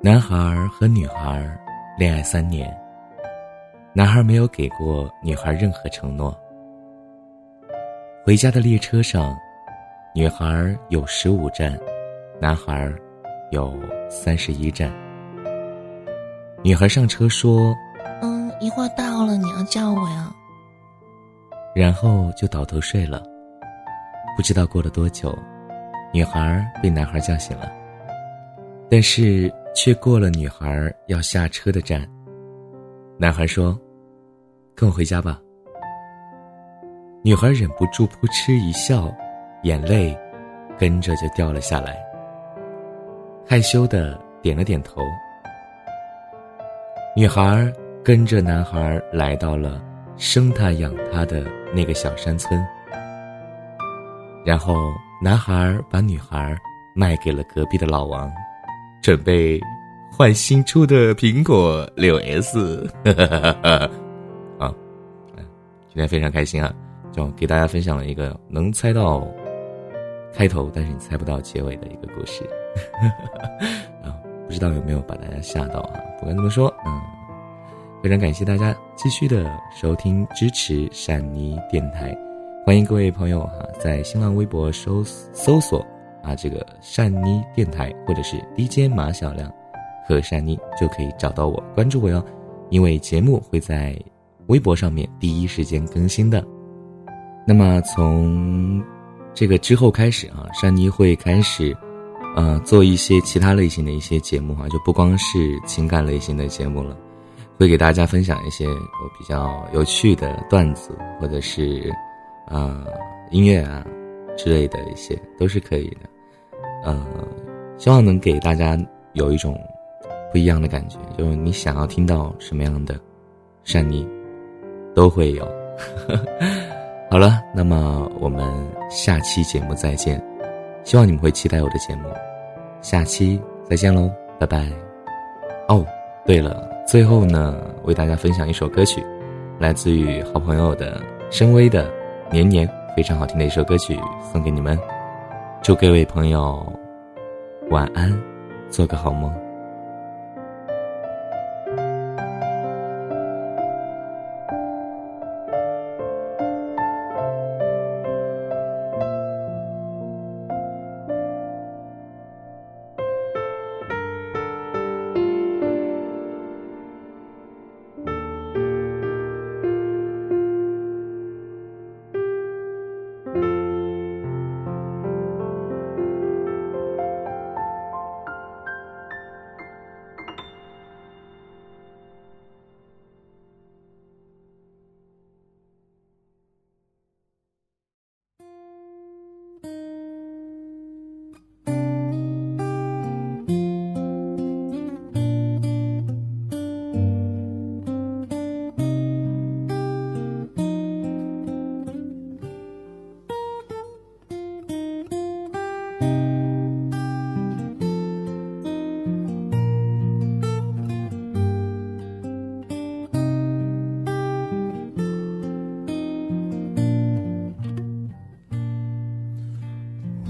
男孩和女孩恋爱三年，男孩没有给过女孩任何承诺。回家的列车上，女孩有十五站，男孩有三十一站。女孩上车说：“嗯，一会儿到了，你要叫我呀。”然后就倒头睡了。不知道过了多久，女孩被男孩叫醒了，但是却过了女孩要下车的站。男孩说：“跟我回家吧。”女孩忍不住扑哧一笑，眼泪跟着就掉了下来，害羞的点了点头。女孩跟着男孩来到了生他养他的那个小山村，然后男孩把女孩卖给了隔壁的老王，准备换新出的苹果六 S。啊，今天非常开心啊！就给大家分享了一个能猜到开头，但是你猜不到结尾的一个故事。啊，不知道有没有把大家吓到啊？不管怎么说，嗯，非常感谢大家继续的收听支持善妮电台，欢迎各位朋友哈，在新浪微博搜搜索啊这个善妮电台或者是 DJ 马小亮和善妮就可以找到我，关注我哟，因为节目会在微博上面第一时间更新的。那么从这个之后开始啊，善妮会开始。呃，做一些其他类型的一些节目哈，就不光是情感类型的节目了，会给大家分享一些有比较有趣的段子，或者是呃音乐啊之类的一些都是可以的。呃，希望能给大家有一种不一样的感觉，就是你想要听到什么样的善妮都会有。好了，那么我们下期节目再见，希望你们会期待我的节目。下期再见喽，拜拜。哦，对了，最后呢，为大家分享一首歌曲，来自于好朋友的深威的《年年》，非常好听的一首歌曲，送给你们。祝各位朋友晚安，做个好梦。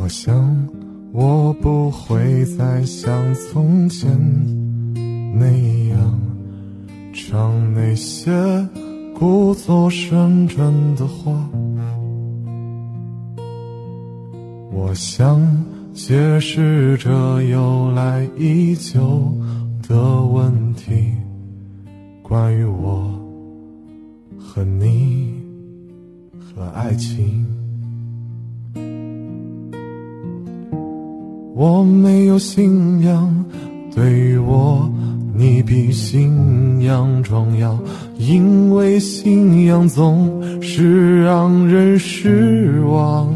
我想，我不会再像从前那样唱那些故作深沉的话。我想解释这由来已久的问题，关于我和你和爱情。我没有信仰，对于我，你比信仰重要，因为信仰总是让人失望。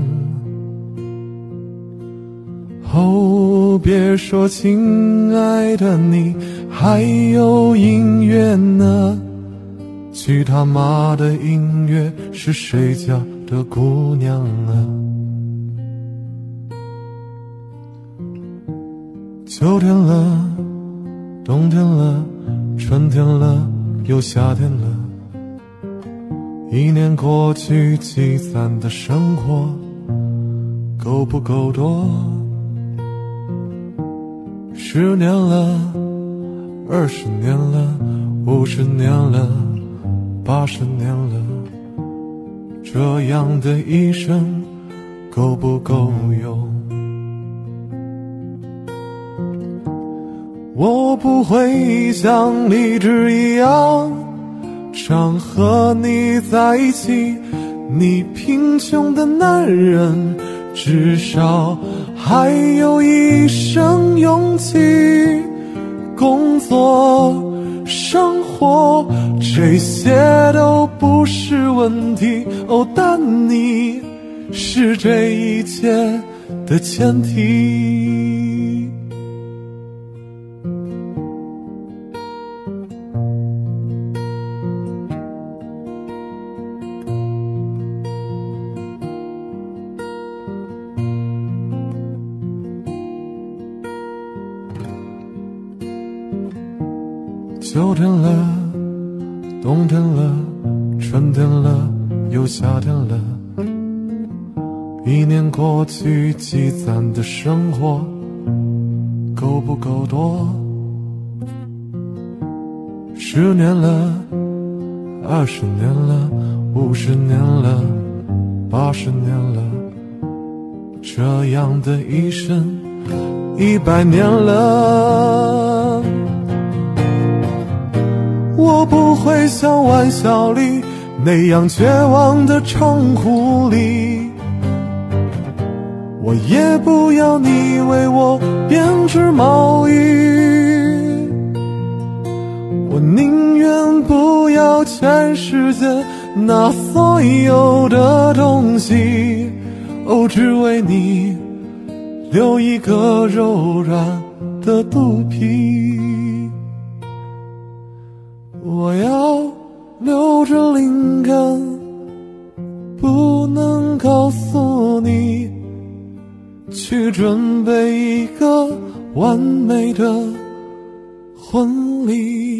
哦，别说亲爱的你，还有音乐呢，去他妈的音乐是谁家的姑娘啊？秋天了，冬天了，春天了，又夏天了。一年过去，积攒的生活够不够多？十年了，二十年了，五十年了，八十年了，这样的一生够不够用？我不会像荔枝一样，常和你在一起。你贫穷的男人，至少还有一生勇气。工作、生活，这些都不是问题。哦，但你是这一切的前提。秋天了，冬天了，春天了，又夏天了。一年过去，积攒的生活够不够多？十年了，二十年了，五十年了，八十年了，这样的一生，一百年了。我不会像玩笑里那样绝望的唱哭里，我也不要你为我编织毛衣，我宁愿不要全世界那所有的东西，哦，只为你留一个柔软的肚皮。我要留着灵感，不能告诉你，去准备一个完美的婚礼。